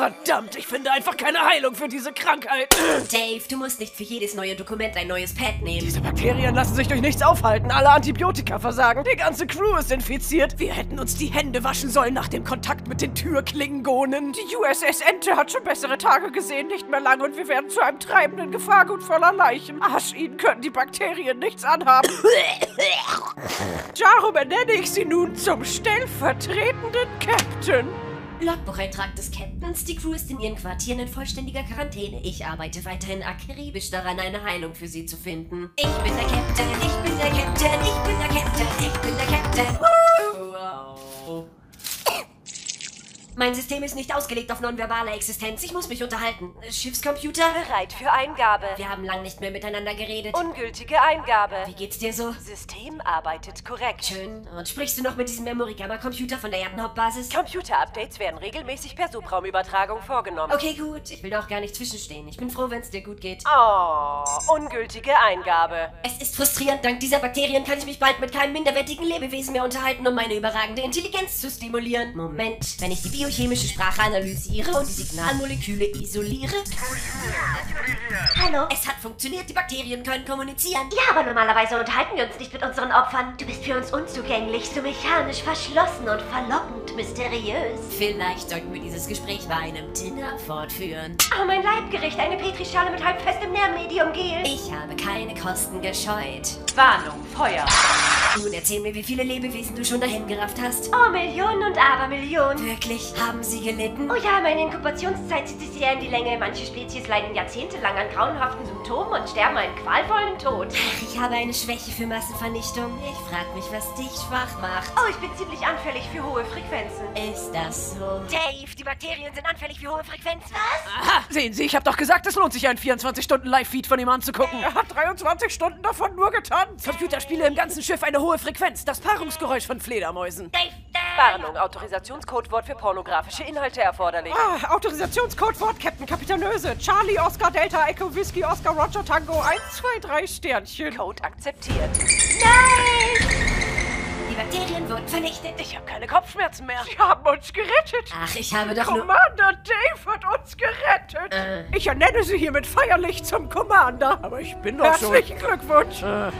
Verdammt, ich finde einfach keine Heilung für diese Krankheit. Dave, du musst nicht für jedes neue Dokument ein neues Pad nehmen. Diese Bakterien lassen sich durch nichts aufhalten. Alle Antibiotika versagen. Die ganze Crew ist infiziert. Wir hätten uns die Hände waschen sollen nach dem Kontakt mit den Türklingonen. Die USS Ente hat schon bessere Tage gesehen, nicht mehr lange und wir werden zu einem treibenden Gefahrgut voller Leichen. Arsch, ihnen können die Bakterien nichts anhaben. Darum ernenne ich sie nun zum stellvertretenden Captain. Logbucheintrag des Captains. Die Crew ist in ihren Quartieren in vollständiger Quarantäne. Ich arbeite weiterhin akribisch daran, eine Heilung für sie zu finden. Ich bin der Captain, ich bin der Captain, ich bin der Captain, ich bin der Captain. Mein System ist nicht ausgelegt auf nonverbale Existenz. Ich muss mich unterhalten. Schiffscomputer? Bereit für Eingabe. Wir haben lang nicht mehr miteinander geredet. Ungültige Eingabe. Wie geht's dir so? System arbeitet korrekt. Schön. Und sprichst du noch mit diesem Memory-Gamma-Computer von der Erdenhauptbasis? Computer-Updates werden regelmäßig per Subraumübertragung vorgenommen. Okay, gut. Ich will doch gar nicht zwischenstehen. Ich bin froh, wenn es dir gut geht. Oh, ungültige Eingabe. Es ist frustrierend. Dank dieser Bakterien kann ich mich bald mit keinem minderwertigen Lebewesen mehr unterhalten, um meine überragende Intelligenz zu stimulieren. Moment. Wenn ich die biochemische Sprache analysiere und die Signalmoleküle isoliere... Hallo? Es hat funktioniert. Die Bakterien können kommunizieren. Ja, aber normalerweise unterhalten wir uns nicht mit unseren Opfern. Du bist für uns unzugänglich, so mechanisch verschlossen und verlockend mysteriös. Vielleicht sollten wir dieses Gespräch bei einem Dinner fortführen. Oh, mein Leibgericht, eine Petrischale mit halbfestem Nährmedium-Gel. Ich habe keine Kosten gescheut. Warnung, Feuer. Nun erzähl mir, wie viele Lebewesen du schon dahin gerafft hast. Oh, Millionen und Abermillionen. Wirklich? Haben sie gelitten? Oh ja, meine Inkubationszeit zieht sich sehr in die Länge. Manche Spezies leiden jahrzehntelang an grauenhaften Symptomen und sterben einen qualvollen Tod. Ach, ich habe eine Schwäche für Massenvernichtung. Ich frag mich, was dich schwach macht. Oh, ich bin ziemlich anfällig für hohe Frequenzen. Ist das so? Dave, die Bakterien sind anfällig für hohe Frequenzen. Was? Sehen Sie, ich habe doch gesagt, es lohnt sich, einen 24-Stunden-Live-Feed von ihm anzugucken. Er hat 23 Stunden davon nur getanzt. Computerspiele im ganzen Schiff eine hohe Frequenz. Das Paarungsgeräusch von Fledermäusen. Dave, Dave. Warnung, Autorisationscodewort für pornografische Inhalte erforderlich. Ah, Autorisationscodewort Captain Kapitanöse. Charlie, Oscar, Delta, Echo, Whisky, Oscar, Roger, Tango. 1, 2, 3 Sternchen. Code akzeptiert. Die Bakterien wurden vernichtet. Ich habe keine Kopfschmerzen mehr. Sie haben uns gerettet. Ach, ich habe doch nur... Commander Dave hat uns gerettet. Äh. Ich ernenne Sie hiermit feierlich zum Commander. Aber ich bin doch schon- Herzlichen Glückwunsch. Äh,